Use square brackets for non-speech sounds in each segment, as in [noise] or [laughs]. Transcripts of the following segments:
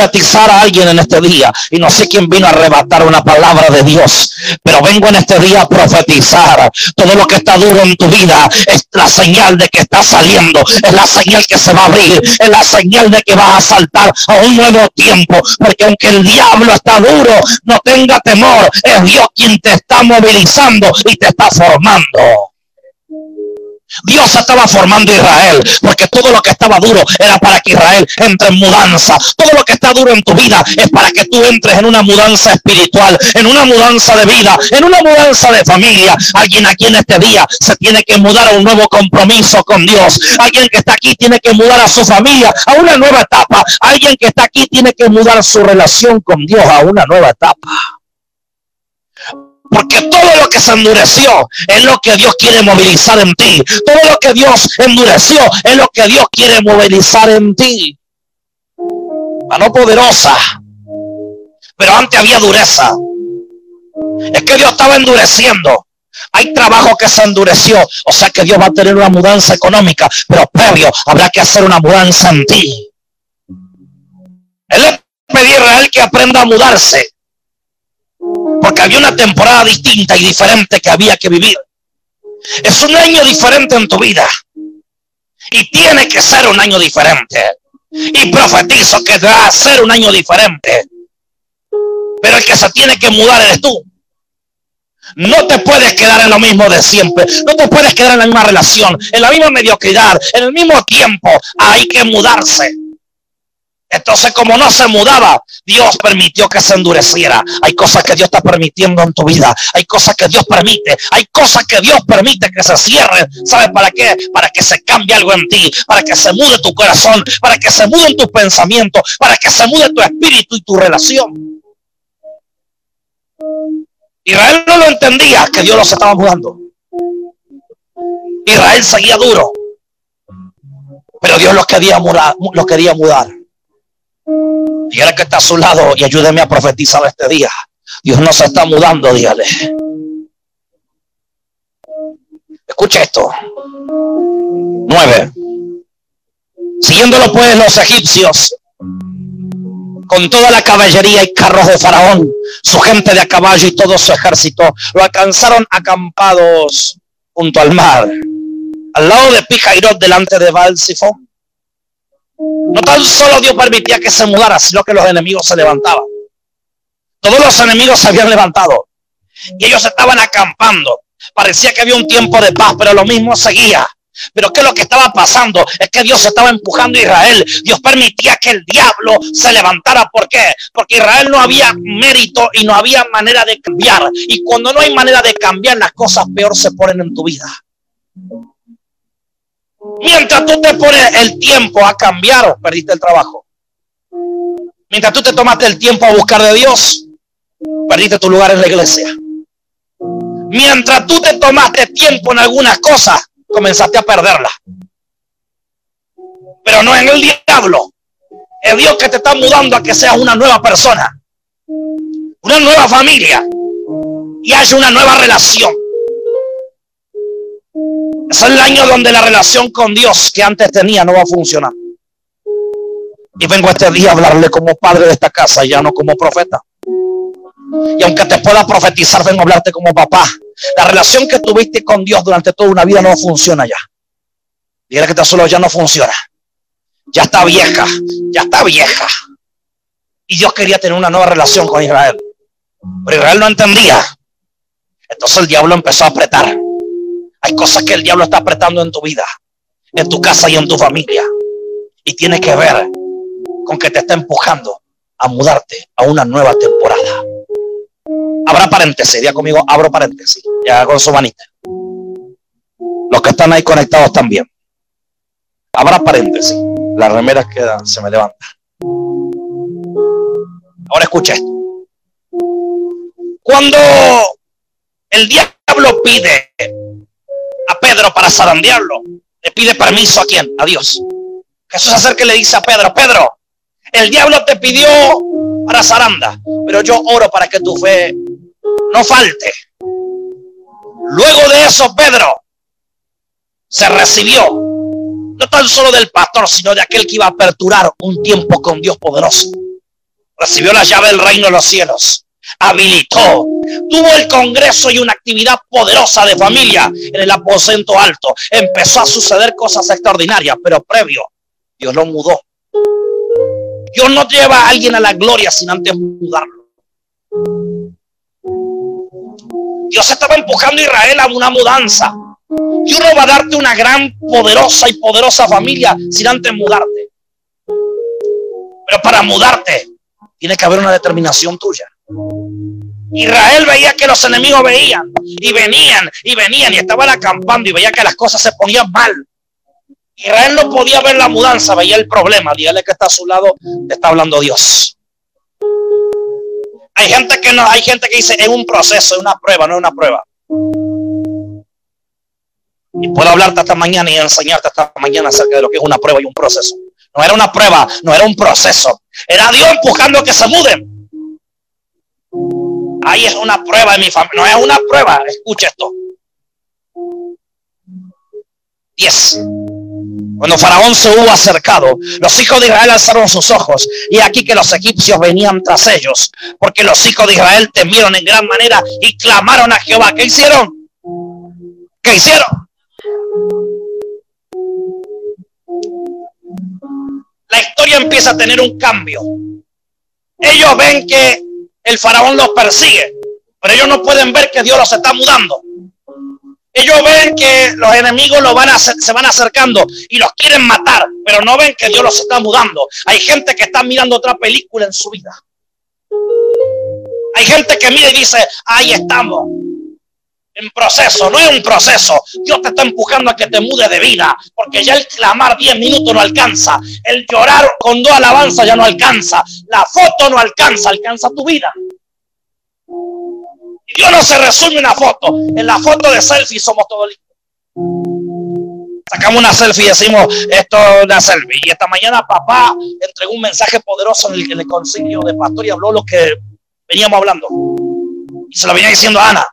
profetizar a alguien en este día. Y no sé quién vino a arrebatar una palabra de Dios. Pero vengo en este día a profetizar. Todo lo que está duro en tu vida es la señal de que está saliendo. Es la señal que se va a abrir. Es la señal de que vas a saltar a un nuevo tiempo. Porque aunque el diablo está duro, no tenga temor. Es Dios quien te está movilizando y te está formando. Dios estaba formando Israel, porque todo lo que estaba duro era para que Israel entre en mudanza. Todo lo que está duro en tu vida es para que tú entres en una mudanza espiritual, en una mudanza de vida, en una mudanza de familia. Alguien aquí en este día se tiene que mudar a un nuevo compromiso con Dios. Alguien que está aquí tiene que mudar a su familia a una nueva etapa. Alguien que está aquí tiene que mudar su relación con Dios a una nueva etapa. Porque todo lo que se endureció es lo que Dios quiere movilizar en ti. Todo lo que Dios endureció es lo que Dios quiere movilizar en ti. Mano poderosa. Pero antes había dureza. Es que Dios estaba endureciendo. Hay trabajo que se endureció. O sea que Dios va a tener una mudanza económica. Pero previo habrá que hacer una mudanza en ti. Él le pedía a Israel que aprenda a mudarse. Porque había una temporada distinta y diferente que había que vivir. Es un año diferente en tu vida. Y tiene que ser un año diferente. Y profetizo que va a ser un año diferente. Pero el que se tiene que mudar eres tú. No te puedes quedar en lo mismo de siempre. No te puedes quedar en la misma relación, en la misma mediocridad, en el mismo tiempo. Hay que mudarse. Entonces, como no se mudaba, Dios permitió que se endureciera. Hay cosas que Dios está permitiendo en tu vida. Hay cosas que Dios permite. Hay cosas que Dios permite que se cierren. ¿Sabes para qué? Para que se cambie algo en ti. Para que se mude tu corazón. Para que se muden tus pensamientos. Para que se mude tu espíritu y tu relación. Israel no lo entendía que Dios los estaba mudando. Israel seguía duro. Pero Dios los quería mudar. Los quería mudar. Dígale que está a su lado y ayúdeme a profetizar este día. Dios no se está mudando, dígale. Escucha esto. Nueve. Siguiéndolo pues los egipcios con toda la caballería y carros de Faraón, su gente de a caballo y todo su ejército, lo alcanzaron acampados junto al mar, al lado de Pijairot, delante de Balsifo. No tan solo Dios permitía que se mudara, sino que los enemigos se levantaban. Todos los enemigos se habían levantado y ellos estaban acampando. Parecía que había un tiempo de paz, pero lo mismo seguía. Pero ¿qué es lo que estaba pasando? Es que Dios estaba empujando a Israel. Dios permitía que el diablo se levantara. ¿Por qué? Porque Israel no había mérito y no había manera de cambiar. Y cuando no hay manera de cambiar, las cosas peor se ponen en tu vida. Mientras tú te pones el tiempo a cambiar, perdiste el trabajo. Mientras tú te tomaste el tiempo a buscar de Dios, perdiste tu lugar en la iglesia. Mientras tú te tomaste tiempo en algunas cosas, comenzaste a perderla. Pero no en el diablo. Es Dios que te está mudando a que seas una nueva persona. Una nueva familia. Y haya una nueva relación. Es el año donde la relación con Dios que antes tenía no va a funcionar. Y vengo este día a hablarle como padre de esta casa, ya no como profeta. Y aunque te pueda profetizar, vengo a hablarte como papá. La relación que tuviste con Dios durante toda una vida no funciona ya. Dile que está solo ya no funciona. Ya está vieja, ya está vieja. Y Dios quería tener una nueva relación con Israel. Pero Israel no entendía. Entonces el diablo empezó a apretar. Hay cosas que el diablo está apretando en tu vida, en tu casa y en tu familia. Y tiene que ver con que te está empujando a mudarte a una nueva temporada. Habrá paréntesis, ya conmigo, abro paréntesis, ya con su manita. Los que están ahí conectados también. Habrá paréntesis. Las remeras quedan, se me levantan. Ahora escucha esto. Cuando el diablo pide a Pedro para zarandearlo. Le pide permiso a quién? A Dios. Jesús acerca y le dice a Pedro, Pedro, el diablo te pidió para zaranda, pero yo oro para que tu fe no falte. Luego de eso, Pedro se recibió, no tan solo del pastor, sino de aquel que iba a aperturar un tiempo con Dios poderoso. recibió la llave del reino de los cielos, habilitó, tuvo el congreso y una actividad poderosa de familia en el aposento alto. Empezó a suceder cosas extraordinarias, pero previo, Dios lo mudó. Dios no lleva a alguien a la gloria sin antes mudarlo. Dios estaba empujando a Israel a una mudanza. Dios no va a darte una gran, poderosa y poderosa familia sin antes mudarte. Pero para mudarte, tiene que haber una determinación tuya. Israel veía que los enemigos veían y venían y venían y estaban acampando y veía que las cosas se ponían mal. Israel no podía ver la mudanza, veía el problema. Dígale que está a su lado, está hablando Dios. Hay gente que no, hay gente que dice es un proceso, es una prueba, no es una prueba. Y puedo hablarte hasta mañana y enseñarte hasta mañana acerca de lo que es una prueba y un proceso. No era una prueba, no era un proceso. Era Dios empujando a que se muden. Ahí es una prueba de mi familia. No es una prueba. Escucha esto. 10. Cuando Faraón se hubo acercado, los hijos de Israel alzaron sus ojos y aquí que los egipcios venían tras ellos, porque los hijos de Israel temieron en gran manera y clamaron a Jehová. ¿Qué hicieron? ¿Qué hicieron? La historia empieza a tener un cambio. Ellos ven que el faraón los persigue, pero ellos no pueden ver que Dios los está mudando. Ellos ven que los enemigos lo van a, se van acercando y los quieren matar, pero no ven que Dios los está mudando. Hay gente que está mirando otra película en su vida. Hay gente que mira y dice, ahí estamos, en proceso, no es un proceso. Dios te está empujando a que te mude de vida, porque ya el clamar 10 minutos no alcanza, el llorar con dos alabanzas ya no alcanza, la foto no alcanza, alcanza tu vida. Dios no se resume una foto. En la foto de selfie somos todos Sacamos una selfie y decimos, esto es una selfie. Y esta mañana papá entregó un mensaje poderoso en el, en el concilio de pastor y habló lo que veníamos hablando. Y se lo venía diciendo a Ana.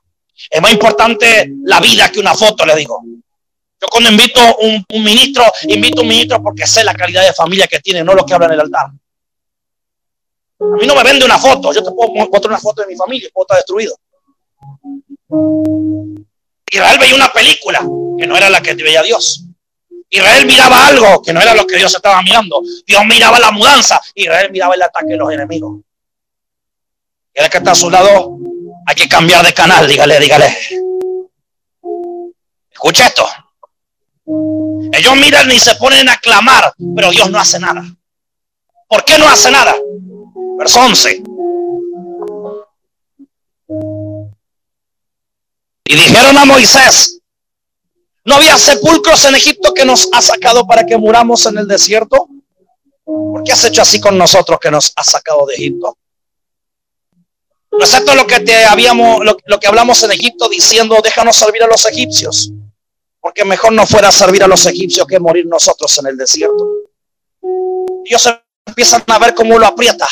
Es más importante la vida que una foto, le digo. Yo cuando invito un, un ministro, invito a un ministro porque sé la calidad de familia que tiene, no lo que habla en el altar. A mí no me vende una foto. Yo te puedo mostrar una foto de mi familia, puedo estar destruido. Israel veía una película que no era la que veía Dios. Israel miraba algo que no era lo que Dios estaba mirando. Dios miraba la mudanza. Israel miraba el ataque de los enemigos. Y el que está a su lado, hay que cambiar de canal. Dígale, dígale. Escucha esto. Ellos miran y se ponen a clamar, pero Dios no hace nada. ¿Por qué no hace nada? Verso 11. Y dijeron a Moisés, ¿no había sepulcros en Egipto que nos ha sacado para que muramos en el desierto? ¿Por qué has hecho así con nosotros que nos ha sacado de Egipto? ¿No es esto lo que te habíamos, lo, lo que hablamos en Egipto diciendo, déjanos servir a los egipcios? Porque mejor no fuera servir a los egipcios que morir nosotros en el desierto. Ellos empiezan a ver cómo lo aprieta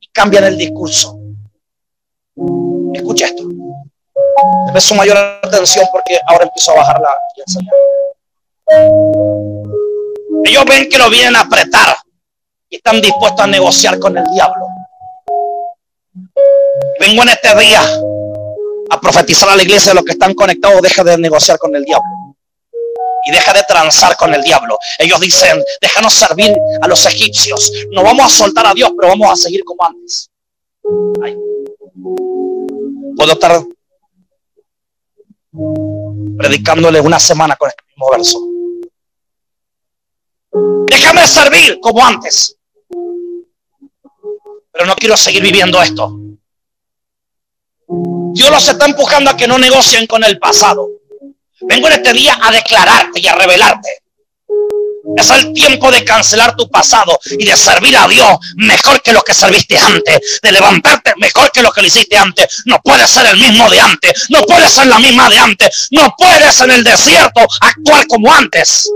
y cambian el discurso. Escucha esto. Debe su mayor atención porque ahora empiezo a bajar la Ellos ven que lo vienen a apretar y están dispuestos a negociar con el diablo. Vengo en este día a profetizar a la iglesia de los que están conectados, deja de negociar con el diablo. Y deja de transar con el diablo. Ellos dicen, déjanos servir a los egipcios. No vamos a soltar a Dios, pero vamos a seguir como antes. Puedo estar predicándole una semana con este mismo verso. Déjame servir como antes. Pero no quiero seguir viviendo esto. Dios los está empujando a que no negocien con el pasado. Vengo en este día a declararte y a revelarte es el tiempo de cancelar tu pasado y de servir a Dios mejor que lo que serviste antes. De levantarte mejor que lo que lo hiciste antes. No puedes ser el mismo de antes. No puedes ser la misma de antes. No puedes en el desierto actuar como antes.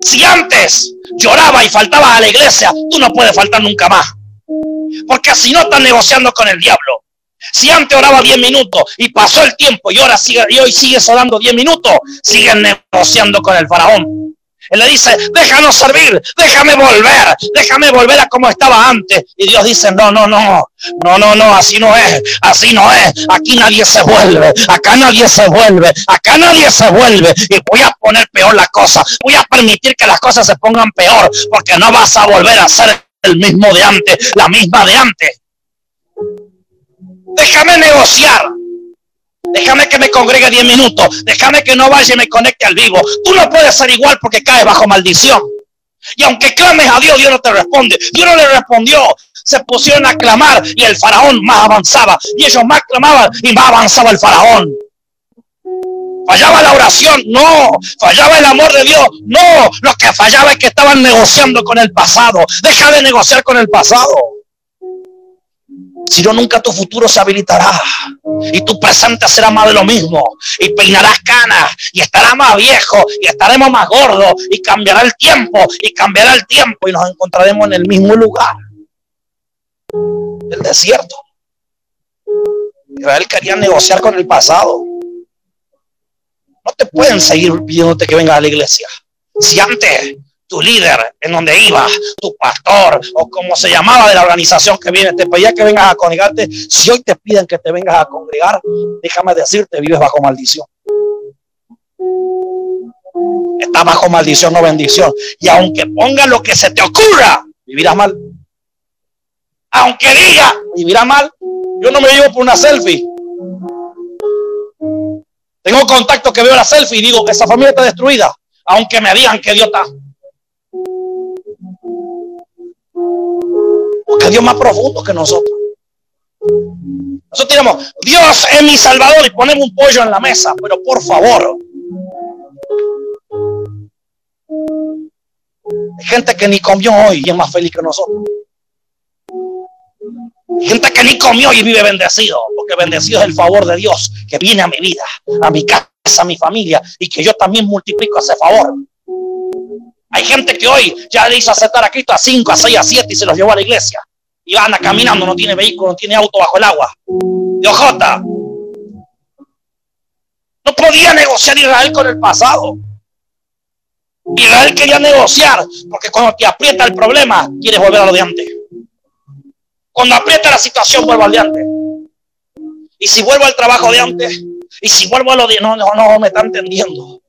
Si antes lloraba y faltaba a la iglesia, tú no puedes faltar nunca más. Porque si no estás negociando con el diablo. Si antes oraba 10 minutos y pasó el tiempo y ahora sigue, y hoy sigues orando 10 minutos, sigues negociando con el faraón. Él le dice, déjanos servir, déjame volver, déjame volver a como estaba antes. Y Dios dice, no, no, no, no, no, no, así no es, así no es. Aquí nadie se vuelve, acá nadie se vuelve, acá nadie se vuelve. Y voy a poner peor la cosa, voy a permitir que las cosas se pongan peor, porque no vas a volver a ser el mismo de antes, la misma de antes. Déjame negociar. Déjame que me congregue 10 minutos. Déjame que no vaya y me conecte al vivo. Tú no puedes ser igual porque caes bajo maldición. Y aunque clames a Dios, Dios no te responde. Dios no le respondió. Se pusieron a clamar y el faraón más avanzaba. Y ellos más clamaban y más avanzaba el faraón. Fallaba la oración, no. Fallaba el amor de Dios, no. Lo que fallaba es que estaban negociando con el pasado. Deja de negociar con el pasado. Si no, nunca tu futuro se habilitará. Y tu presente será más de lo mismo. Y peinarás canas. Y estará más viejo. Y estaremos más gordos. Y cambiará el tiempo. Y cambiará el tiempo. Y nos encontraremos en el mismo lugar. El desierto. Israel quería negociar con el pasado. No te pueden seguir pidiéndote que vengas a la iglesia. Si antes tu líder, en donde iba, tu pastor o como se llamaba de la organización que viene, te pedía que vengas a congregarte. Si hoy te piden que te vengas a congregar, déjame decirte, vives bajo maldición. Estás bajo maldición o bendición. Y aunque ponga lo que se te ocurra, vivirás mal. Aunque diga, vivirás mal. Yo no me llevo por una selfie. Tengo contacto que veo la selfie y digo, esa familia está destruida. Aunque me digan que Dios está. Porque Dios más profundo que nosotros. Nosotros tenemos, Dios es mi salvador y ponemos un pollo en la mesa, pero por favor. Hay gente que ni comió hoy y es más feliz que nosotros. Gente que ni comió y vive bendecido, porque bendecido es el favor de Dios que viene a mi vida, a mi casa, a mi familia, y que yo también multiplico ese favor. Hay gente que hoy ya le hizo aceptar a Cristo a 5, a 6, a 7 y se los llevó a la iglesia. Y anda caminando, no tiene vehículo, no tiene auto bajo el agua. De ojota. No podía negociar Israel con el pasado. Israel quería negociar, porque cuando te aprieta el problema, quieres volver a lo de antes. Cuando aprieta la situación, vuelvo al de antes. Y si vuelvo al trabajo de antes, y si vuelvo a lo de... No, no, no, me está entendiendo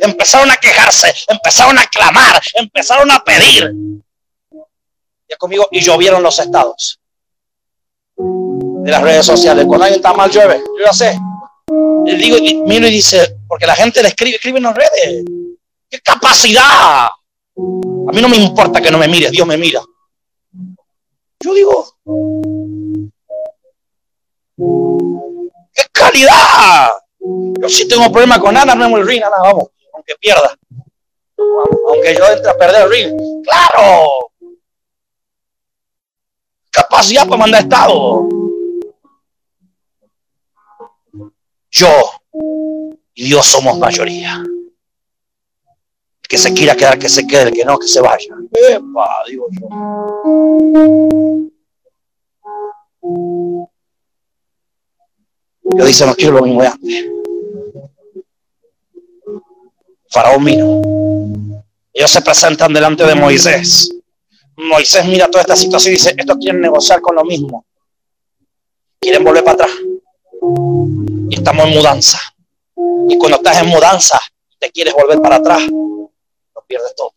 empezaron a quejarse, empezaron a clamar, empezaron a pedir. Ya conmigo, y llovieron los estados de las redes sociales. Cuando alguien está mal, llueve. Yo ya sé. Le digo, y miro y dice, porque la gente le escribe, escribe en las redes. ¡Qué capacidad! A mí no me importa que no me mire, Dios me mira. Yo digo, ¡qué calidad! Yo sí tengo problema con nada, no me nada, vamos aunque pierda. Aunque yo entre a perder el ring. ¡Claro! Capacidad para mandar estado. Yo y Dios somos mayoría. El que se quiera quedar, que se quede, que no, que se vaya. Epa, digo yo. Yo dice, no quiero lo mismo de antes. Faraón vino. Ellos se presentan delante de Moisés. Moisés mira toda esta situación y dice, estos quieren negociar con lo mismo. Quieren volver para atrás. Y estamos en mudanza. Y cuando estás en mudanza, te quieres volver para atrás, lo pierdes todo.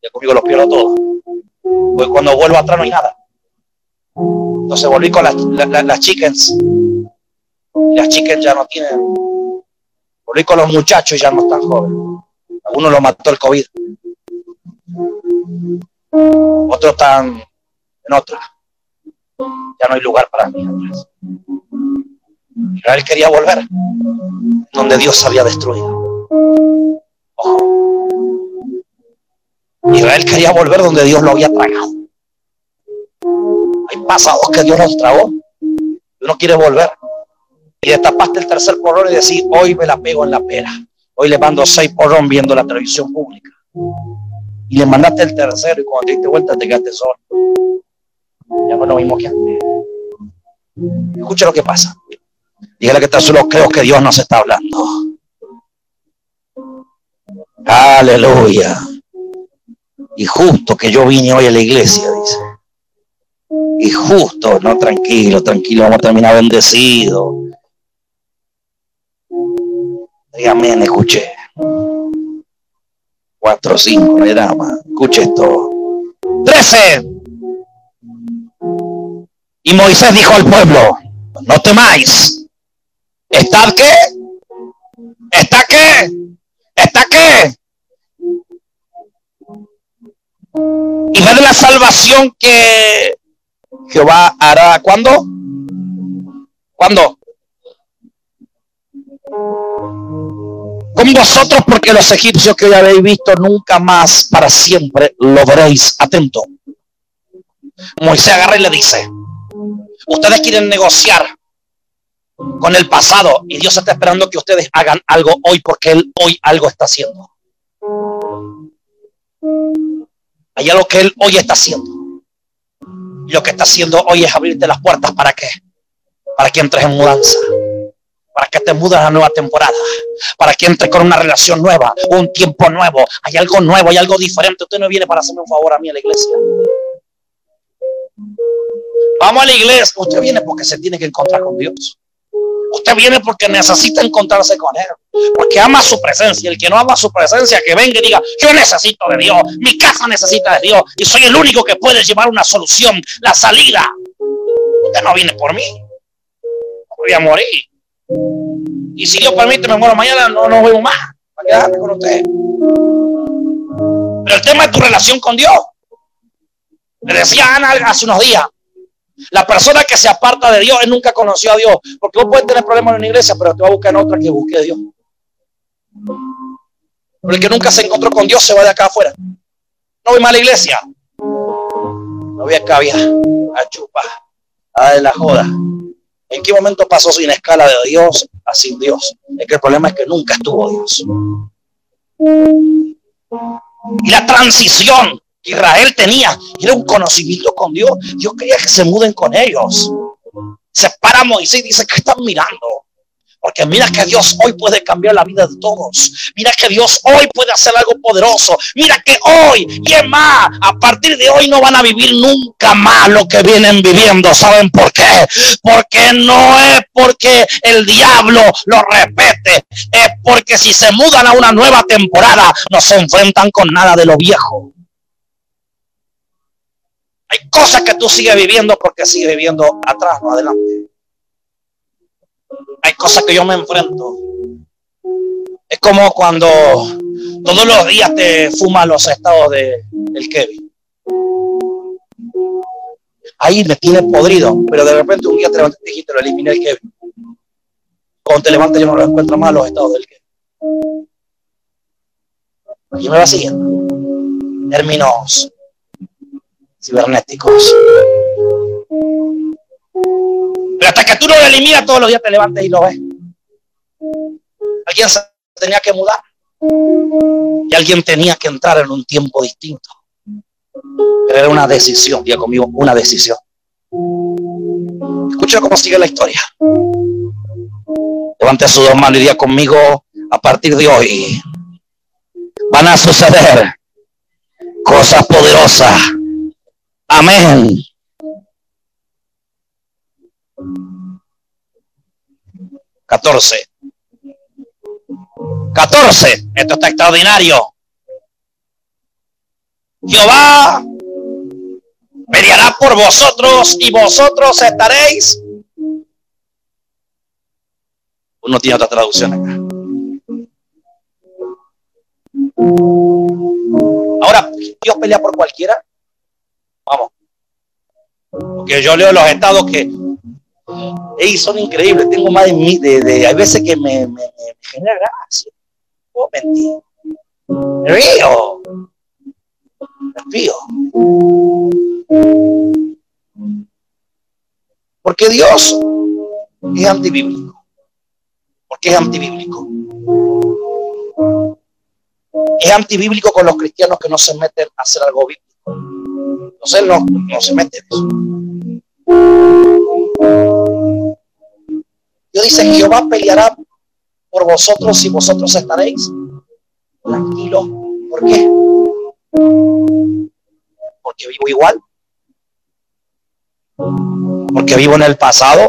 Ya conmigo lo pierdo todo. Pues cuando vuelvo atrás no hay nada. Entonces volví con las, las chickens. Las chickens ya no tienen por con los muchachos ya no están jóvenes. Uno lo mató el COVID. Otros están en otra. Ya no hay lugar para mí Israel quería volver donde Dios había destruido. Israel quería volver donde Dios lo había tragado. Hay pasados que Dios nos tragó. Uno quiere volver y destapaste el tercer porrón y decís, hoy me la pego en la pera. Hoy le mando seis porrón viendo la televisión pública. Y le mandaste el tercero y cuando te diste vuelta te quedaste solo. Ya no es lo mismo que antes. Escucha lo que pasa. Dígale que está solo, creo que Dios nos está hablando. Aleluya. Y justo que yo vine hoy a la iglesia, dice. Y justo, no, tranquilo, tranquilo, vamos a terminar bendecido. Dígame, escuché. Cuatro, cinco, no hay más. Escuche esto. Trece. Y Moisés dijo al pueblo, no temáis. ¿Estad qué? ¿Está qué? ¿Está qué? Y ver la salvación que Jehová hará. ¿Cuándo? ¿Cuándo? Con vosotros, porque los egipcios que hoy habéis visto nunca más para siempre lo veréis. Atento. Moisés agarra y le dice: Ustedes quieren negociar con el pasado y Dios está esperando que ustedes hagan algo hoy porque Él hoy algo está haciendo. Hay algo que Él hoy está haciendo. Lo que está haciendo hoy es abrirte las puertas para qué? Para que entres en mudanza. Para que te mudes a la nueva temporada. Para que entres con una relación nueva. Un tiempo nuevo. Hay algo nuevo, hay algo diferente. Usted no viene para hacerme un favor a mí a la iglesia. Vamos a la iglesia. Usted viene porque se tiene que encontrar con Dios. Usted viene porque necesita encontrarse con Él, porque ama su presencia. El que no ama su presencia, que venga y diga, yo necesito de Dios, mi casa necesita de Dios y soy el único que puede llevar una solución, la salida. Usted no viene por mí, voy a morir. Y si Dios permite, me muero mañana, no nos vemos más. Para quedarte con usted. Pero el tema es tu relación con Dios. Le decía Ana hace unos días, la persona que se aparta de Dios, él nunca conoció a Dios. Porque vos puedes tener problemas en una iglesia, pero te va a buscar en otra que busque a Dios. Pero el que nunca se encontró con Dios se va de acá afuera. No voy más a la iglesia. No voy a cabia, a chupar, a de la joda. ¿En qué momento pasó sin escala de Dios a sin Dios? Es que el problema es que nunca estuvo Dios. Y la transición Israel tenía era un conocimiento con Dios. Dios quería que se muden con ellos. Se para Moisés y dice que están mirando. Porque mira que Dios hoy puede cambiar la vida de todos. Mira que Dios hoy puede hacer algo poderoso. Mira que hoy, y es más, a partir de hoy no van a vivir nunca más lo que vienen viviendo. ¿Saben por qué? Porque no es porque el diablo lo repete. Es porque si se mudan a una nueva temporada, no se enfrentan con nada de lo viejo. Hay cosas que tú sigues viviendo porque sigues viviendo atrás, no adelante. Hay cosas que yo me enfrento. Es como cuando todos los días te fuman los estados de, del Kevin. Ahí me tiene podrido, pero de repente un día te levantas y dijiste, lo eliminé el Kevin. Cuando te levantas yo no lo encuentro más los estados del Kevin. Aquí me va siguiendo. Términos cibernéticos. Pero hasta que tú no lo eliminas, todos los días te levantes y lo ves. Alguien tenía que mudar. Y alguien tenía que entrar en un tiempo distinto. Pero era una decisión, día conmigo, una decisión. Escucha cómo sigue la historia. Levante sus dos manos y diga conmigo, a partir de hoy van a suceder cosas poderosas Amén. Catorce. Catorce. Esto está extraordinario. Jehová peleará por vosotros y vosotros estaréis. Uno tiene otra traducción acá. Ahora, Dios pelea por cualquiera. Vamos. Porque yo leo los estados que hey, son increíbles. Tengo más de mí, de, hay veces que me, me, me genera gracia. Oh, mentir. Me río. Río. Porque Dios es antibíblico. Porque es antibíblico. Es antibíblico con los cristianos que no se meten a hacer algo bíblico. Entonces no, no se mete en eso. Dice, Jehová peleará por vosotros y vosotros estaréis. tranquilo. ¿Por qué? Porque vivo igual. Porque vivo en el pasado.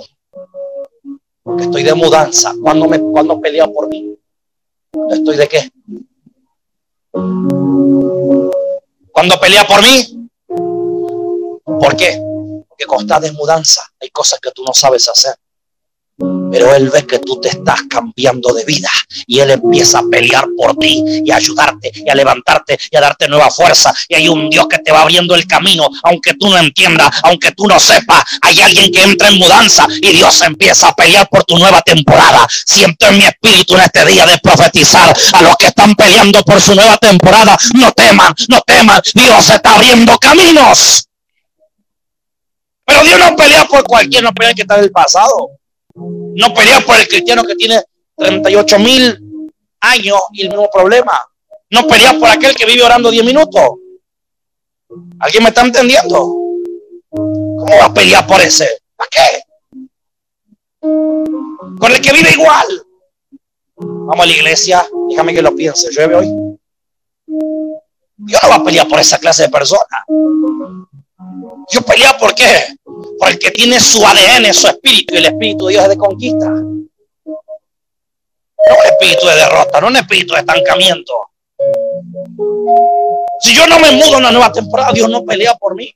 Porque estoy de mudanza. ¿Cuándo, me, cuando pelea por mí? ¿Estoy de qué? Cuando pelea por mí. ¿Por qué? Porque cuando de mudanza hay cosas que tú no sabes hacer. Pero Él ve que tú te estás cambiando de vida y Él empieza a pelear por ti y a ayudarte y a levantarte y a darte nueva fuerza. Y hay un Dios que te va abriendo el camino, aunque tú no entiendas, aunque tú no sepas. Hay alguien que entra en mudanza y Dios empieza a pelear por tu nueva temporada. Siento en mi espíritu en este día de profetizar a los que están peleando por su nueva temporada. No teman, no teman. Dios está abriendo caminos. Pero Dios no pelea por cualquier, no pelea que está en el pasado. No pelea por el cristiano que tiene 38 mil años y el mismo problema. No pelea por aquel que vive orando 10 minutos. ¿Alguien me está entendiendo? ¿Cómo va a pelear por ese? ¿Para qué? Con el que vive igual. Vamos a la iglesia, déjame que lo piense, llueve hoy. Dios no va a pelear por esa clase de persona. Dios pelea por qué? Por el que tiene su ADN, su espíritu, y el espíritu de Dios es de conquista. No un espíritu de derrota, no un espíritu de estancamiento. Si yo no me mudo en una nueva temporada, Dios no pelea por mí.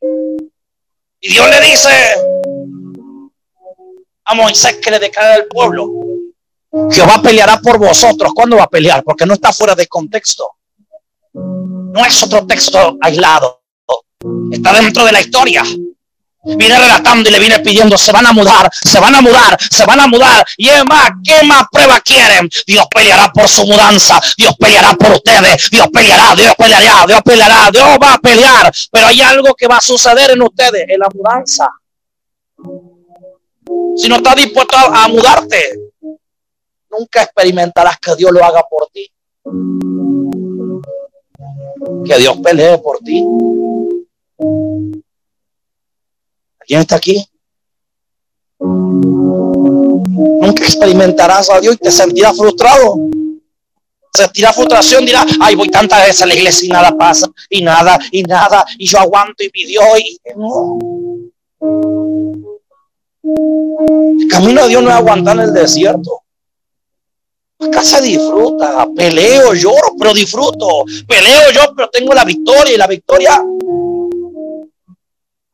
Y Dios le dice a Moisés que le declara al pueblo, Jehová peleará por vosotros. ¿Cuándo va a pelear? Porque no está fuera de contexto. No es otro texto aislado. Está dentro de la historia. Viene relatando y le viene pidiendo, se van a mudar, se van a mudar, se van a mudar. Y es más, ¿qué más prueba quieren? Dios peleará por su mudanza, Dios peleará por ustedes, Dios peleará, Dios peleará, Dios peleará, Dios va a pelear. Pero hay algo que va a suceder en ustedes, en la mudanza. Si no estás dispuesto a mudarte, nunca experimentarás que Dios lo haga por ti. Que Dios pelee por ti. ¿Quién está aquí? Nunca experimentarás a Dios y te sentirás frustrado. Sentirás frustración, dirás, ay, voy tantas veces a la iglesia y nada pasa, y nada, y nada, y yo aguanto y mi Dios, y camino de Dios no es aguantar en el desierto. Acá se disfruta, peleo, lloro, pero disfruto. Peleo yo, pero tengo la victoria y la victoria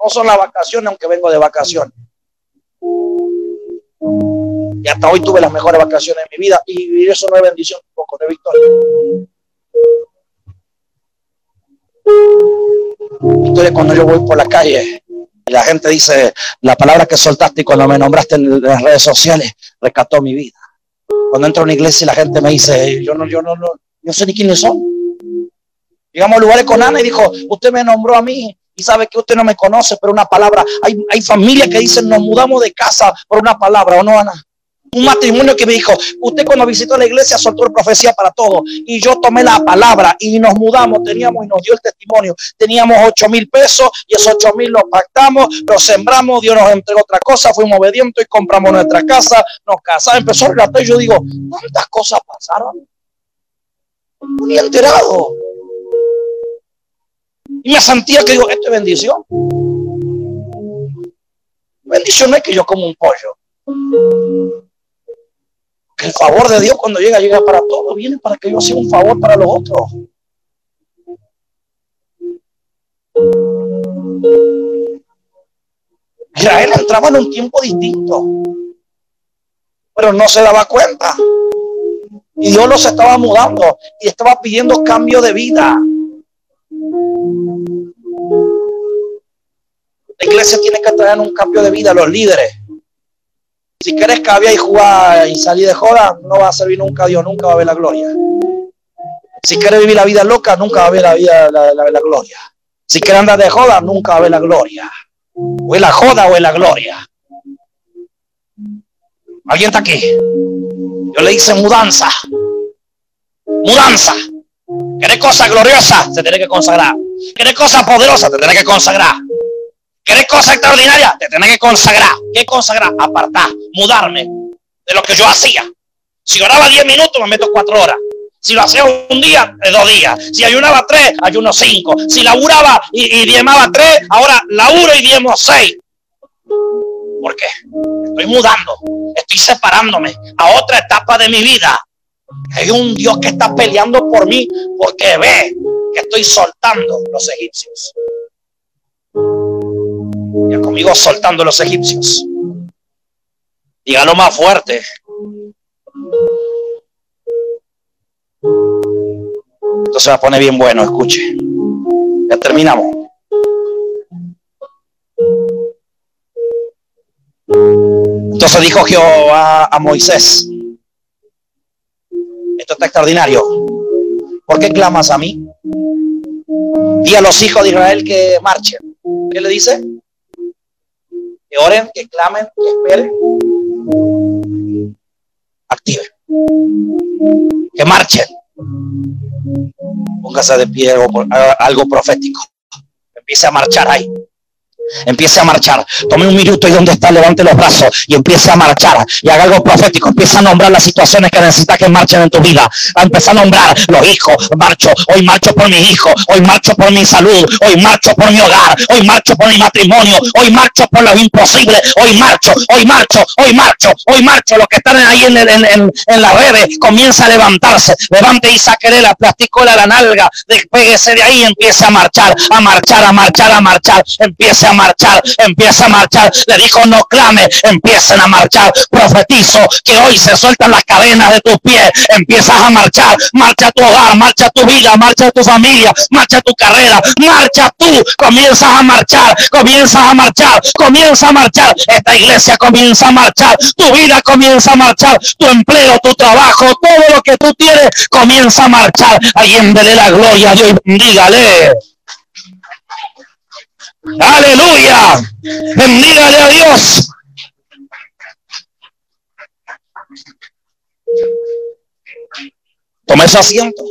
no son las vacaciones, aunque vengo de vacaciones. Y hasta hoy tuve las mejores vacaciones de mi vida y eso no es bendición, un poco de victoria. Victoria cuando yo voy por la calle la gente dice la palabra que soltaste y cuando me nombraste en las redes sociales rescató mi vida. Cuando entro a una iglesia y la gente me dice, yo no, yo no, no, no sé ni quiénes son. Llegamos lugares con Ana y dijo, usted me nombró a mí y sabe que usted no me conoce, pero una palabra. Hay, hay familias que dicen, nos mudamos de casa por una palabra, ¿o no, Ana? Un matrimonio que me dijo, usted cuando visitó la iglesia soltó profecía para todo. Y yo tomé la palabra y nos mudamos, teníamos y nos dio el testimonio. Teníamos ocho mil pesos y esos ocho mil los pactamos, los sembramos, Dios nos entregó otra cosa, fuimos obedientes y compramos nuestra casa, nos casamos, empezó a relatar y yo digo, ¿cuántas cosas pasaron? Ni enterado. Y me sentía que digo, esto es bendición. Bendición es que yo como un pollo. Que el favor de Dios cuando llega, llega para todo. Viene para que yo sea un favor para los otros. Israel entraba en un tiempo distinto. Pero no se daba cuenta. Y Dios los estaba mudando y estaba pidiendo cambio de vida. La iglesia tiene que traer un cambio de vida a los líderes. Si quieres cambiar y jugar y salir de joda, no va a servir nunca a Dios, nunca va a ver la gloria. Si quieres vivir la vida loca, nunca va a ver la, vida, la, la, gloria. Si quieres andar de joda, nunca va a ver la gloria. O es la joda o es la gloria. ¿Alguien está aquí? Yo le hice mudanza. Mudanza. ¿Querés cosa gloriosa? Se tiene que consagrar. ¿Querés cosa poderosa? Te tiene que consagrar. ¿Querés cosa extraordinaria? Te tenés que consagrar. ¿Qué consagrar? Apartar, mudarme de lo que yo hacía. Si oraba 10 minutos, me meto 4 horas. Si lo hacía un día, dos días. Si ayunaba tres, ayuno cinco. Si laburaba y, y diezmaba tres, ahora laburo y diezmo seis. ¿Por qué? Estoy mudando, estoy separándome a otra etapa de mi vida. Hay un Dios que está peleando por mí porque ve que estoy soltando los egipcios. Y conmigo soltando los egipcios. Dígalo más fuerte. Esto se va a poner bien bueno, escuche. Ya terminamos. Entonces dijo Jehová a Moisés, esto está extraordinario, ¿por qué clamas a mí? Di a los hijos de Israel que marchen. ¿Qué le dice? Que oren, que clamen, que esperen. Active. Que marchen. Póngase de pie algo, algo profético. Empiece a marchar ahí. Empiece a marchar. Tome un minuto y donde está, levante los brazos y empiece a marchar. Y haga algo profético. Empieza a nombrar las situaciones que necesita que marchen en tu vida. A empezar a nombrar los hijos. Marcho. Hoy marcho por mis hijos. Hoy marcho por mi salud. Hoy marcho por mi hogar. Hoy marcho por mi matrimonio. Hoy marcho por lo imposible. Hoy marcho. Hoy marcho. Hoy marcho. Hoy marcho. Los que están ahí en, en, en, las redes. Comienza a levantarse. Levante y saquele la plasticola la nalga. Despéguese de ahí y empiece a marchar. A marchar, a marchar, a marchar. Empiece a marchar, empieza a marchar. Le dijo, no clame, empiecen a marchar. Profetizo que hoy se sueltan las cadenas de tus pies. Empiezas a marchar, marcha tu hogar, marcha tu vida, marcha tu familia, marcha tu carrera, marcha tú. Comienzas a marchar, comienzas a marchar, comienza a marchar. Esta iglesia comienza a marchar, tu vida comienza a marchar, tu empleo, tu trabajo, todo lo que tú tienes comienza a marchar. Alguien dele la gloria Dios. Aleluya. Bendígale a Dios. Toma ese asiento.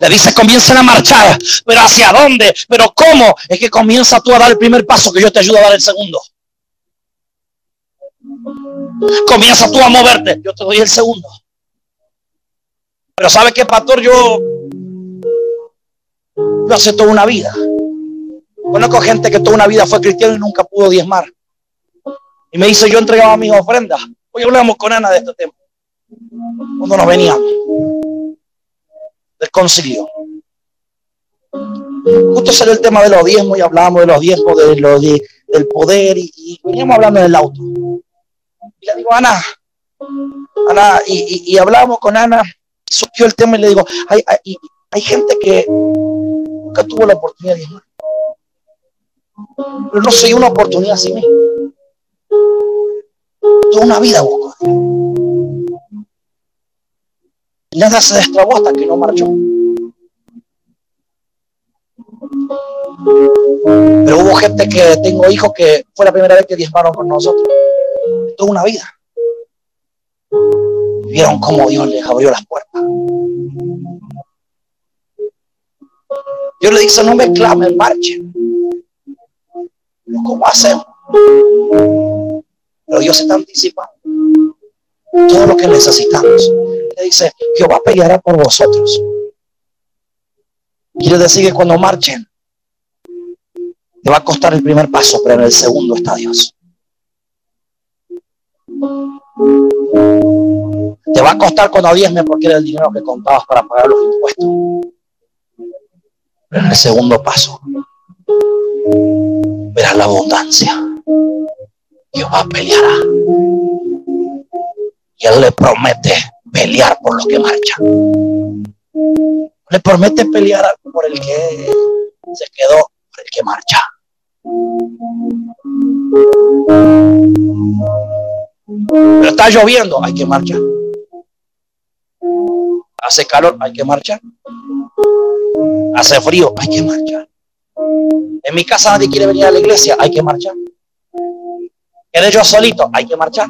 Le dice, comiencen a marchar. Pero ¿hacia dónde? ¿Pero cómo? Es que comienza tú a dar el primer paso que yo te ayudo a dar el segundo. Comienza tú a moverte. Yo te doy el segundo. Pero ¿sabe qué, pastor? Yo, yo hace toda una vida Conozco gente que toda una vida fue cristiano y nunca pudo diezmar. Y me dice, yo entregaba mis ofrendas. Hoy hablamos con Ana de este tema. Cuando nos veníamos del concilio. Justo salió el tema de los diezmos y hablábamos de los diezmos, de lo del poder y, veníamos hablando del auto. Y le digo, Ana, Ana, y, y, hablábamos con Ana, surgió el tema y le digo, hay, hay, hay gente que nunca tuvo la oportunidad de diezmar. Pero no soy una oportunidad así mismo. Toda una vida busco. Nada se destrabó hasta que no marchó. Pero hubo gente que tengo hijos que fue la primera vez que diezmaron con nosotros. Toda una vida. Vieron cómo Dios les abrió las puertas. Dios le dice, no me clamen, marchen. ¿Cómo hacemos? Pero Dios está anticipando todo lo que necesitamos. Le dice, Jehová peleará por vosotros. Quiere decir que cuando marchen, te va a costar el primer paso, pero en el segundo está Dios. Te va a costar cuando diezme porque era el dinero que contabas para pagar los impuestos. Pero en el segundo paso, verás la abundancia. Jehová peleará. Y Él le promete pelear por los que marchan. Le promete pelear por el que se quedó, por el que marcha. Pero está lloviendo, hay que marchar. Hace calor, hay que marchar. Hace frío, hay que marchar. En mi casa nadie quiere venir a la iglesia, hay que marchar. ¿Eres yo solito? Hay que marchar.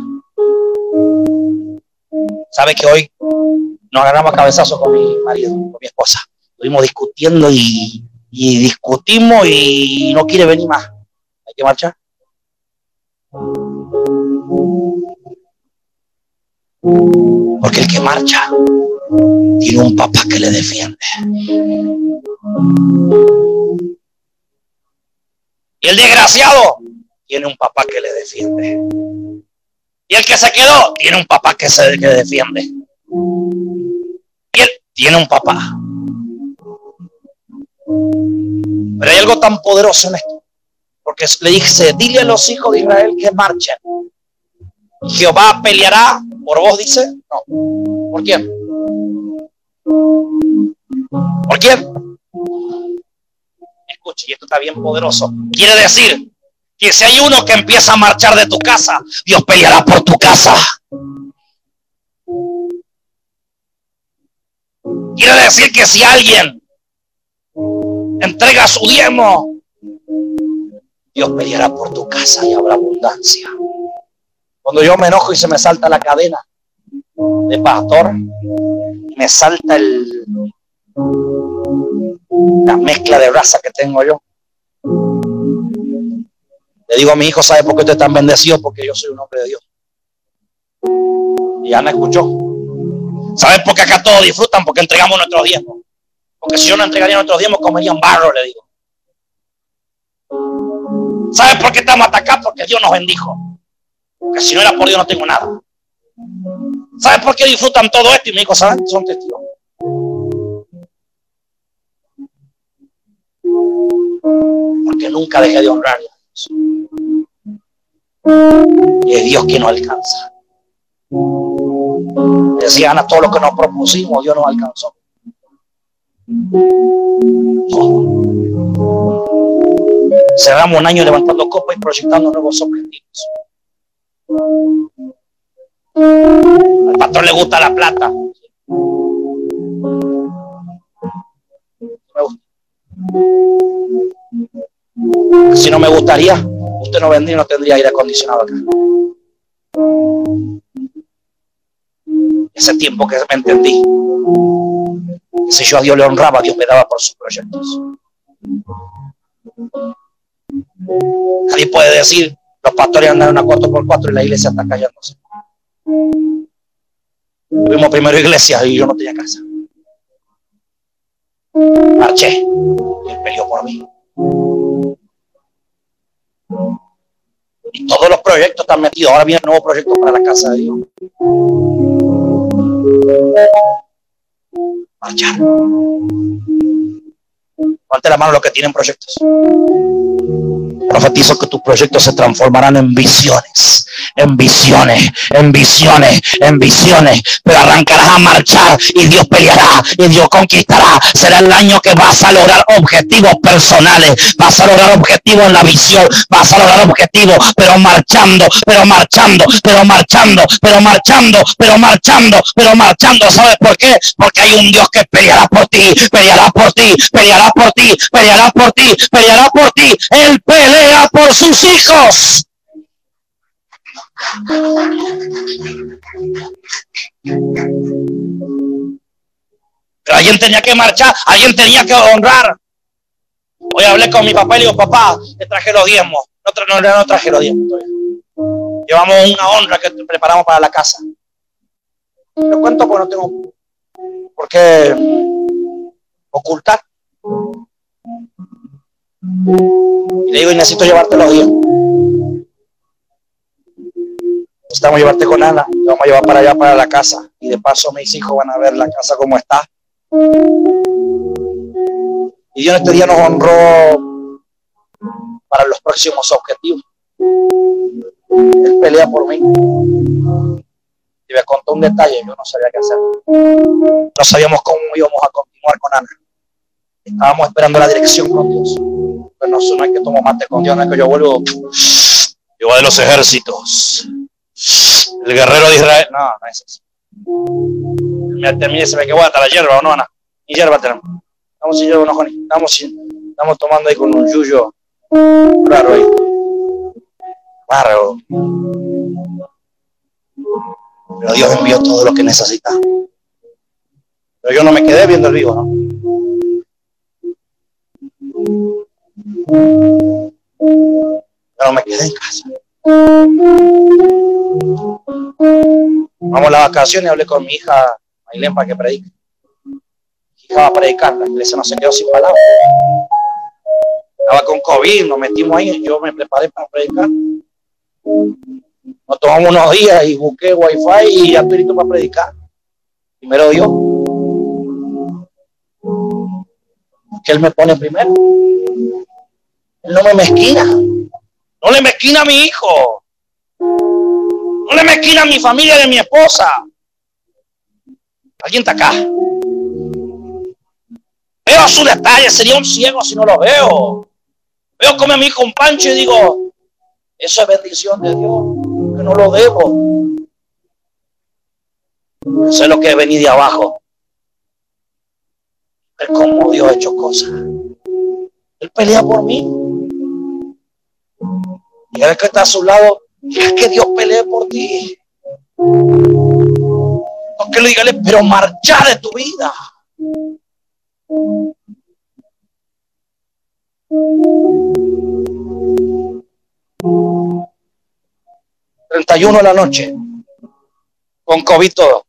¿Sabe que hoy nos agarramos a cabezazo con mi marido, con mi esposa? Estuvimos discutiendo y discutimos y no quiere venir más. Hay que marchar. Porque el que marcha tiene un papá que le defiende. El desgraciado tiene un papá que le defiende. Y el que se quedó tiene un papá que se que defiende. Y él tiene un papá. Pero hay algo tan poderoso en esto. Porque le dice, dile a los hijos de Israel que marchen. Jehová peleará por vos, dice. No. ¿Por quién? ¿Por quién? Y esto está bien poderoso. Quiere decir que si hay uno que empieza a marchar de tu casa, Dios peleará por tu casa. Quiere decir que si alguien entrega su diezmo, Dios peleará por tu casa y habrá abundancia. Cuando yo me enojo y se me salta la cadena de pastor, me salta el, la mezcla de raza que tengo yo. Le digo a mi hijo, ¿sabe por qué usted es tan bendecido? Porque yo soy un hombre de Dios. Y Ana escuchó. ¿Sabe por qué acá todos disfrutan? Porque entregamos nuestros diezmos. Porque si yo no entregaría nuestros diezmos, comerían barro, le digo. ¿Sabe por qué estamos acá? Porque Dios nos bendijo. Porque si no era por Dios no tengo nada. ¿Sabe por qué disfrutan todo esto? Y mi hijo, ¿saben? Son testigos. Porque nunca dejé de honrar Y es Dios quien nos alcanza. Decían a todos los que nos propusimos, Dios nos alcanzó. Cerramos un año levantando copas y proyectando nuevos objetivos. Al pastor le gusta la plata. Si no me gustaría, usted no vendría y no tendría aire acondicionado acá. Ese tiempo que me entendí. si yo a Dios le honraba, Dios me daba por sus proyectos. Nadie puede decir, los pastores andan una 4x4 y la iglesia está callándose. Tuvimos primero iglesia y yo no tenía casa. Marché y él peleó por mí. Y todos los proyectos están metidos. Ahora viene un nuevo proyecto para la casa de Dios. Marchar. Levante la mano los que tienen proyectos. Profetizo que tus proyectos se transformarán en visiones, en visiones, en visiones, en visiones. Pero arrancarás a marchar y Dios peleará y Dios conquistará. Será el año que vas a lograr objetivos personales, vas a lograr objetivos en la visión, vas a lograr objetivos, pero marchando, pero marchando, pero marchando, pero marchando, pero marchando, pero marchando. ¿Sabes por qué? Porque hay un Dios que peleará por ti, peleará por ti, peleará por ti, peleará por ti, peleará por ti. Él pelea por sus hijos. Pero alguien tenía que marchar, alguien tenía que honrar. Hoy hablé con mi papá y le digo, papá, te traje los diezmos. No, no, no traje los diezmos Llevamos una honra que preparamos para la casa. Lo cuento porque no tengo por qué ocultar. Y le digo, y necesito llevarte los diezmos. Necesitamos llevarte con Ana. Vamos a llevar para allá, para la casa. Y de paso mis hijos van a ver la casa como está. Y Dios este día nos honró para los próximos objetivos. Él pelea por mí. Y me contó un detalle, yo no sabía qué hacer. No sabíamos cómo íbamos a continuar con Ana. Estábamos esperando la dirección con Dios. Pero no, hay que tomar mate con Dios, no es que yo vuelvo. Yo de los ejércitos. El guerrero de Israel. No, no es eso. Me terminé, se ve que voy hasta la hierba, ¿o no, Ana? Y hierba tenemos. Estamos sin hierba, no, estamos tomando ahí con un yuyo raro ahí. Raro. Pero Dios envió todo lo que necesita. Pero yo no me quedé viendo el vivo, ¿no? Pero me quedé en casa. Vamos a la vacación y hablé con mi hija Mailén para que predique. hija va a predicar, la iglesia no se quedó sin palabras. Estaba con COVID, nos metimos ahí, yo me preparé para predicar. Nos tomamos unos días y busqué wifi y ya estoy listo para predicar. Primero Dios. Que Él me pone primero. No me mezquina. No le mezquina a mi hijo. No le mezquina a mi familia de mi esposa. ¿Alguien está acá? Veo su detalle, sería un ciego si no lo veo. Veo como mi hijo un pancho y digo, eso es bendición de Dios, que no lo debo. Eso es lo que es venir de abajo. Ver cómo Dios ha hecho cosas. Él pelea por mí. Y el que está a su lado, es que Dios pelee por ti. No que le dígale, pero marcha de tu vida. 31 de la noche. Con COVID todo.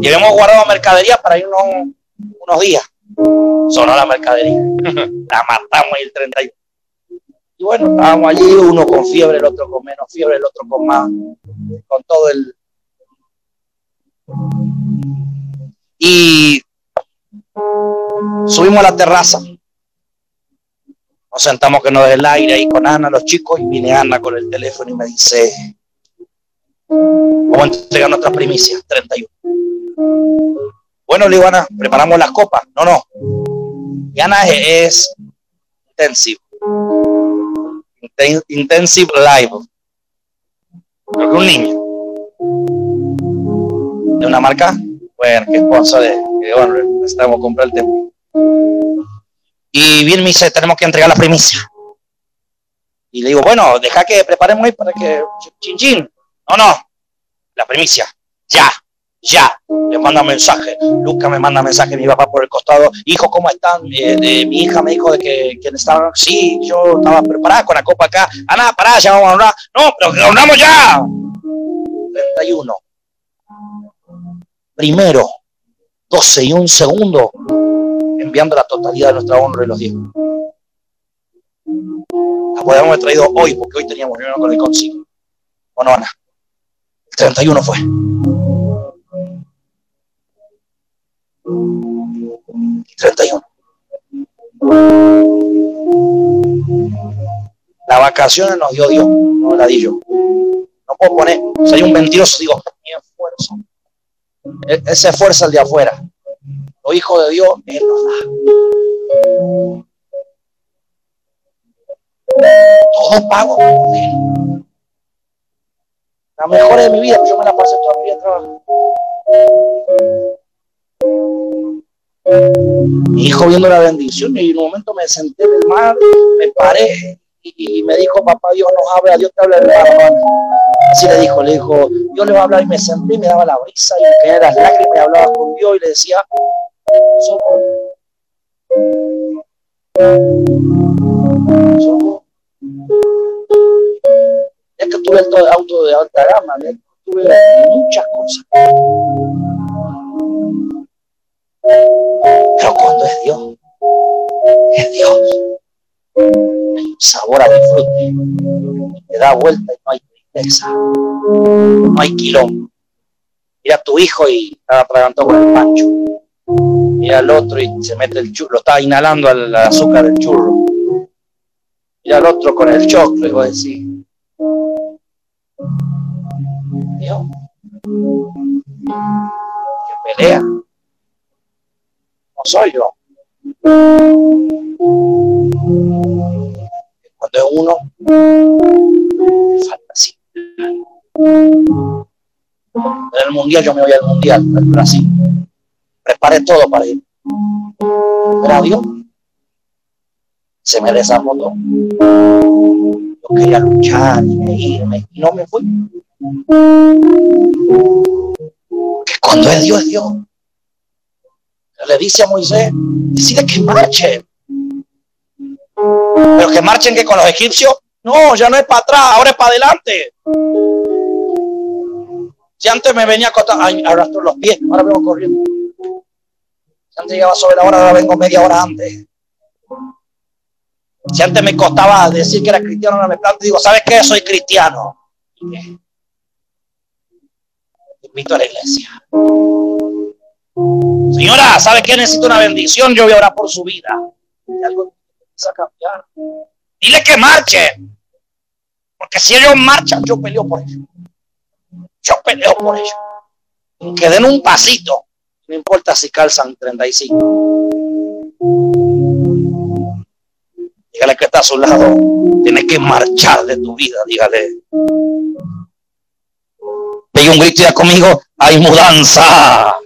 Y hemos guardado mercadería para ir unos, días. Sonó la mercadería. [laughs] la matamos el 31. Y bueno, estábamos allí, uno con fiebre, el otro con menos fiebre, el otro con más, con todo el... Y subimos a la terraza nos sentamos que no es el aire ahí con Ana, los chicos, y viene Ana con el teléfono y me dice, vamos a entregar nuestras primicias, 31. Bueno, le digo, Ana, preparamos las copas. No, no. Y Ana es, intensive. Intensive live. Creo que un niño. De una marca, bueno, que sponsor de, que bueno, necesitamos comprar el templo. Y bien me dice, tenemos que entregar la primicia. Y le digo, bueno, deja que preparemos ahí para que... Chin, chin. No, no. La primicia. Ya. Ya. Le manda mensaje. Lucas me manda mensaje mi papá por el costado. Hijo, ¿cómo están? Eh, mi hija me dijo de que, que estaban... Sí, yo estaba preparada con la copa acá. Ana, pará, ya vamos a hablar. No, pero que hablamos ya. 31. Primero. 12 y un segundo enviando la totalidad de nuestra honra y los diez. La podemos haber traído hoy, porque hoy teníamos reunión con el consigo. ¿O no, Ana? El 31 fue. El 31. La vacaciones nos dio Dios, no la di yo. No puedo poner, hay un mentiroso, digo, mi esfuerzo. Él, él se esfuerza de afuera hijo de Dios, Él nos da. Todo pago por Él. La mejor de mi vida, yo me la pasé toda mi vida trabajando. Mi hijo viendo la bendición y en un momento me senté en el mar, me paré y, me dijo, papá, Dios nos habla, Dios te habla en el Así le dijo, le dijo, Dios le va a hablar y me senté y me daba la brisa y me caía las lágrimas y hablaba con Dios y le decía, es que tuve el auto de alta gama, tuve muchas cosas. Pero cuando es Dios, es Dios. Sabor a disfrute. Te da vuelta y no hay tristeza. No hay quilombo. Mira tu hijo y está atragantado con el pancho mira al otro y se mete el churro, está inhalando el azúcar del churro. Mira al otro con el choclo y vos Dios, que pelea, no soy yo. Cuando es uno, falta así. En el mundial yo me voy al mundial, al Brasil preparé todo para ir. Pero Dios se me desarmó todo. Yo quería luchar y irme y no me fui. Que cuando es Dios, es Dios. Le dice a Moisés, decide que marchen. Pero que marchen que con los egipcios, no, ya no es para atrás, ahora es para adelante. Si antes me venía a ay, los pies, ahora vengo corriendo. Antes llegaba sobre la hora, ahora vengo media hora antes. Si antes me costaba decir que era cristiano, ahora me planto y digo, ¿sabes qué? Soy cristiano. Invito a la iglesia. Señora, ¿sabe qué? Necesito una bendición. Yo voy a por su vida. Y algo empieza a cambiar. Dile que marche. Porque si ellos marchan, yo peleo por ellos. Yo peleo por ellos. Que den un pasito. No importa si calzan 35. Dígale que está a su lado. Tiene que marchar de tu vida. Dígale. Pegue un grito ya conmigo. Hay mudanza.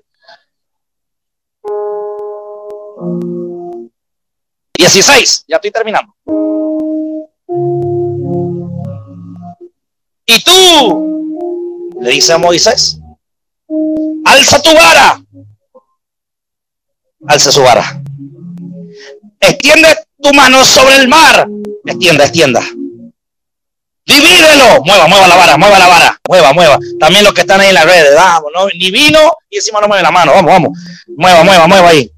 16. Ya estoy terminando. Y tú, le dice a Moisés, alza tu vara. Alza su vara. Extiende tu mano sobre el mar. Extienda, extienda. Divídelo. Mueva, mueva la vara, mueva la vara. Mueva, mueva. También los que están ahí en las redes. Vamos, no, ni vino y encima no mueve la mano. Vamos, vamos. Mueva, mueva, mueva ahí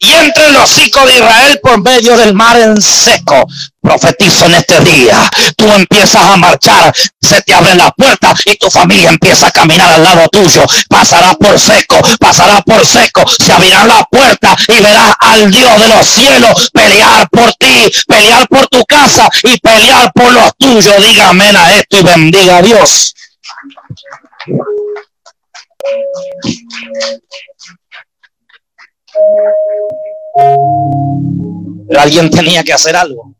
y entre los hijos de Israel por medio del mar en seco. Profetizo en este día, tú empiezas a marchar, se te abren las puertas y tu familia empieza a caminar al lado tuyo. Pasarás por seco, pasarás por seco, se abrirán las puertas y verás al Dios de los cielos pelear por ti, pelear por tu casa y pelear por los tuyos. Dígame a esto y bendiga a Dios. Pero alguien tenía que hacer algo.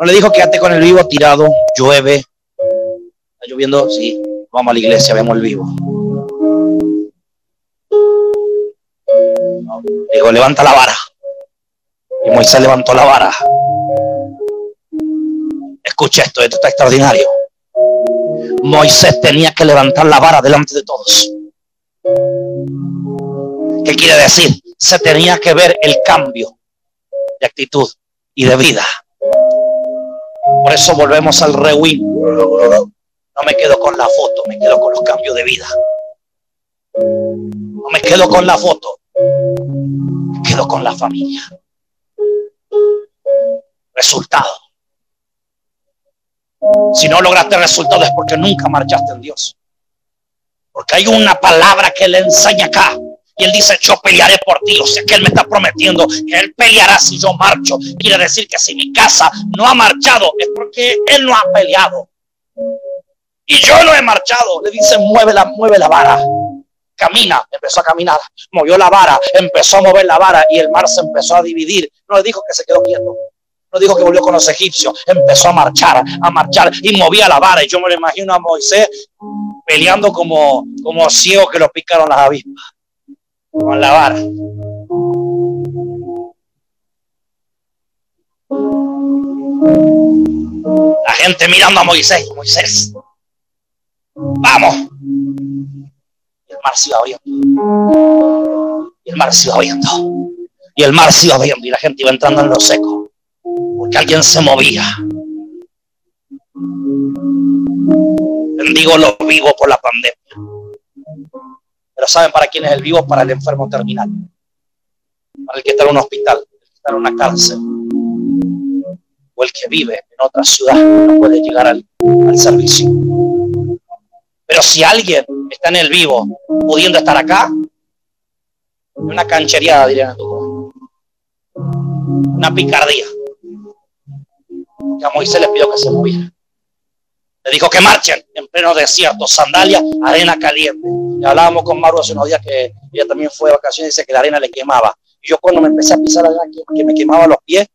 No le dijo quédate con el vivo tirado, llueve. Está lloviendo, sí. Vamos a la iglesia, vemos el vivo. dijo, levanta la vara. Y Moisés levantó la vara. Escucha esto, esto está extraordinario. Moisés tenía que levantar la vara delante de todos. ¿Qué quiere decir? Se tenía que ver el cambio de actitud y de vida. Por eso volvemos al rewind. No me quedo con la foto, me quedo con los cambios de vida. No me quedo con la foto, me quedo con la familia. Resultado. Si no lograste resultados es porque nunca marchaste en Dios. Porque hay una palabra que le enseña acá. Y él dice, yo pelearé por ti. O sea que él me está prometiendo que él peleará si yo marcho. Quiere decir que si mi casa no ha marchado es porque él no ha peleado. Y yo no he marchado. Le dice, mueve la, mueve la vara. Camina, empezó a caminar, movió la vara, empezó a mover la vara y el mar se empezó a dividir. No le dijo que se quedó quieto. No dijo que volvió con los egipcios. Empezó a marchar, a marchar y movía la vara. Y yo me lo imagino a Moisés peleando como, como ciego que lo picaron las avispas con la. La gente mirando a Moisés, Moisés, vamos. Y el mar se iba abriendo. Y el mar se iba abriendo. Y el mar se iba abriendo y la gente iba entrando en lo seco. Porque alguien se movía. Bendigo los vivos por la pandemia. Pero ¿saben para quién es el vivo? Para el enfermo terminal. Para el que está en un hospital, el que está en una cárcel. O el que vive en otra ciudad no puede llegar al, servicio. Pero si alguien está en el vivo, pudiendo estar acá, una canchería dirían tú. Una picardía. Que a Moisés le pidió que se moviera. Le dijo que marchen en pleno desierto, sandalias, arena caliente. Hablábamos con Maru hace unos días que ella también fue de vacaciones y dice que la arena le quemaba. Y yo cuando me empecé a pisar allá, que, me quemaba los pies,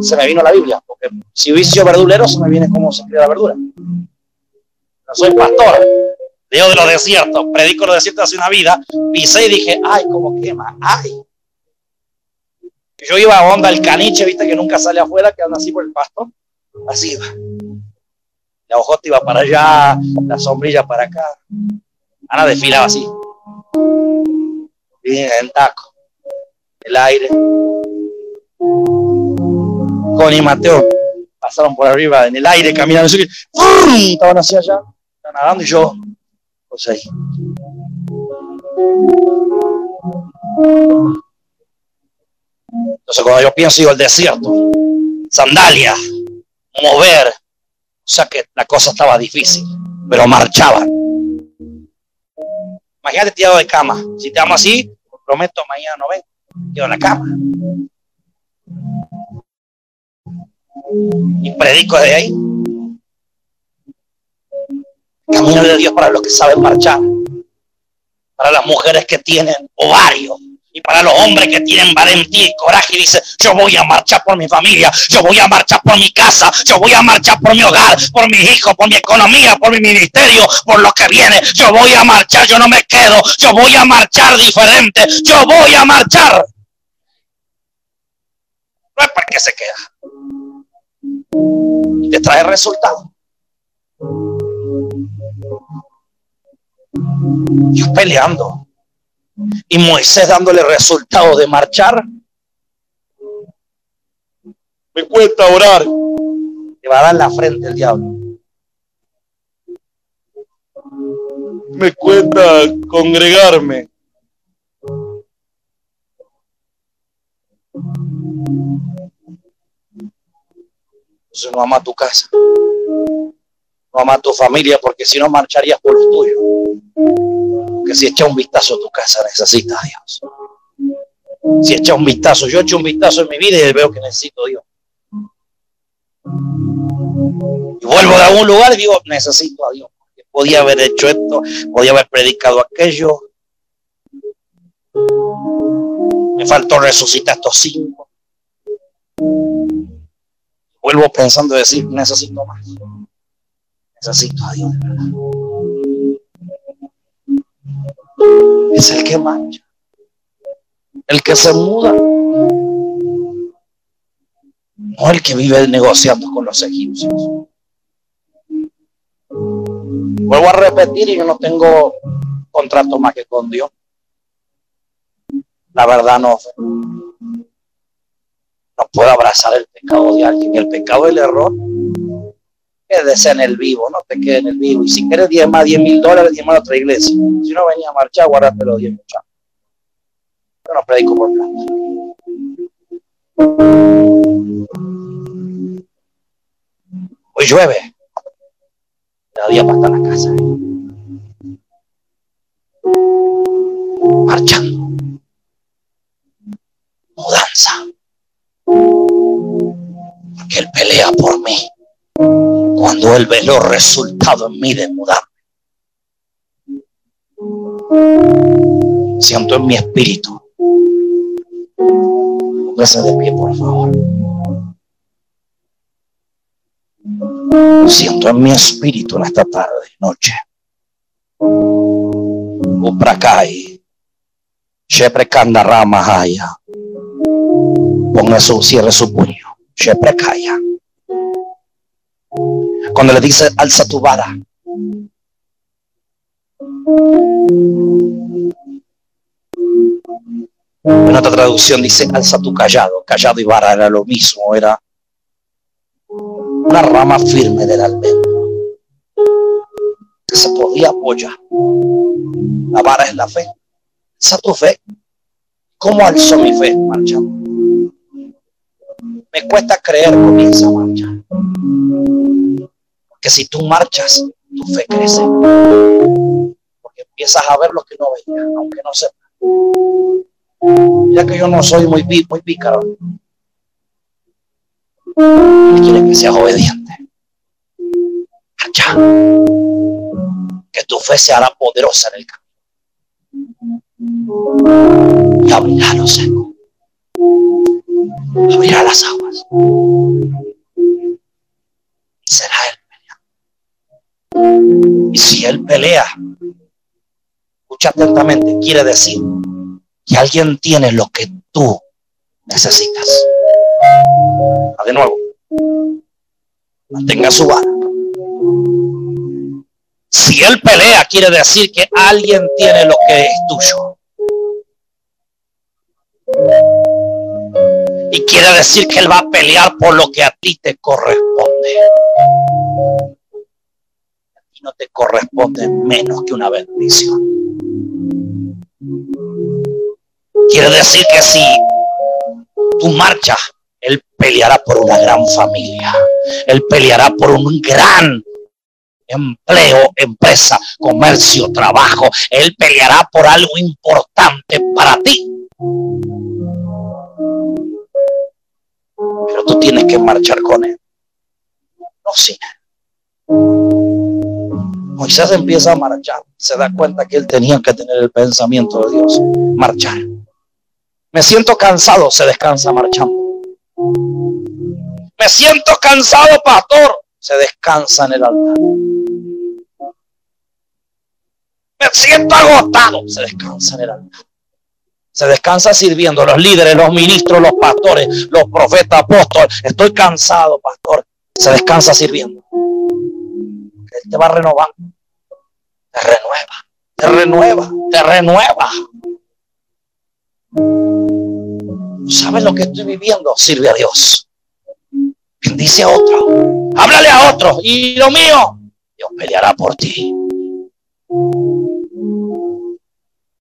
se me vino la Biblia. Porque si hubiese sido verdulero, se me viene cómo se cría la verdura. No soy pastor, Dios de los desiertos, predico los desiertos hace una vida, pisé y dije, ay, cómo quema, ay. Yo iba a onda el caniche, viste, que nunca sale afuera, que anda así por el pasto. Así iba la hojota iba para allá, la sombrilla para acá. Ana desfilaba así. Bien, en taco. El aire. Con y Mateo pasaron por arriba en el aire caminando. Estaban así allá, estaban nadando y yo, pues ahí. Entonces cuando yo pienso yo el desierto, sandalia, mover, sea que la cosa estaba difícil, pero marchaban. Imagínate tirado de cama. Si te amo así, prometo mañana no ven. Quedo en la cama. Y predico de ahí. Camino de Dios para los que saben marchar. Para las mujeres que tienen ovario y para los hombres que tienen valentía y coraje y dicen, yo voy a marchar por mi familia, yo voy a marchar por mi casa, yo voy a marchar por mi hogar, por mis hijos, por mi economía, por mi ministerio, por lo que viene, yo voy a marchar, yo no me quedo, yo voy a marchar diferente, yo voy a marchar. No es porque se queda. Te trae resultado. Dios peleando y Moisés dándole resultado de marchar. Me cuesta orar. Te va a dar la frente el diablo. Me cuesta congregarme. Entonces no ama tu casa. No ama tu familia porque si no marcharías por los tuyos que si echa un vistazo a tu casa, necesitas a Dios. Si echa un vistazo, yo echo un vistazo en mi vida y veo que necesito a Dios. Y vuelvo de algún lugar y digo, necesito a Dios. Podía haber hecho esto, podía haber predicado aquello. Me faltó resucitar estos cinco. Vuelvo pensando decir, necesito más. Necesito a Dios de verdad es el que mancha, el que se muda, no el que vive negociando con los egipcios. Vuelvo a repetir yo no tengo contrato más que con Dios. La verdad no, no puedo abrazar el pecado de alguien. El pecado del error quédese en el vivo, no te quedes en el vivo. Y si quieres 10 más, 10 mil dólares, 10 más a otra iglesia. Si no venía a marchar, guárdate los 10 muchachos. Yo no predico por plata. Hoy llueve. Cada día para estar la casa. Marchando. Mudanza. Porque Él pelea por mí cuando Él ve los resultados en mí de mudarme. Siento en mi espíritu. Póngase de pie, por favor. Siento en mi espíritu en esta tarde, noche. Uprakai. Sheprekanda Ramahaya. Ponga su, cierre su puño. Sheprekaya cuando le dice, alza tu vara. En otra traducción dice, alza tu callado. Callado y vara era lo mismo, era una rama firme del almendro que se podía apoyar. La vara es la fe. Alza tu fe. ¿Cómo alzó mi fe? Marchando. Me cuesta creer, comienza a marchar que si tú marchas, tu fe crece. Porque empiezas a ver lo que no veía, aunque no sepa. Ya que yo no soy muy, muy pícaro. Quiere que seas obediente. Marcha. Que tu fe se hará poderosa en el camino. Y abrirá los secos. Abrirá las aguas. Será el y si él pelea, escucha atentamente, quiere decir que alguien tiene lo que tú necesitas. de nuevo. Mantenga su vara. Si él pelea, quiere decir que alguien tiene lo que es tuyo. Y quiere decir que él va a pelear por lo que a ti te corresponde no te corresponde menos que una bendición. Quiere decir que si tú marchas, Él peleará por una gran familia. Él peleará por un gran empleo, empresa, comercio, trabajo. Él peleará por algo importante para ti. Pero tú tienes que marchar con Él. No sin Moisés empieza a marchar. Se da cuenta que él tenía que tener el pensamiento de Dios. Marchar. Me siento cansado, se descansa marchando. Me siento cansado, pastor. Se descansa en el altar. Me siento agotado. Se descansa en el altar. Se descansa sirviendo los líderes, los ministros, los pastores, los profetas, apóstoles. Estoy cansado, pastor. Se descansa sirviendo. Te va a renovar. Te renueva. Te renueva. Te renueva. ¿Sabes lo que estoy viviendo? Sirve a Dios. Bendice a otro. Háblale a otro. Y lo mío, Dios peleará por ti.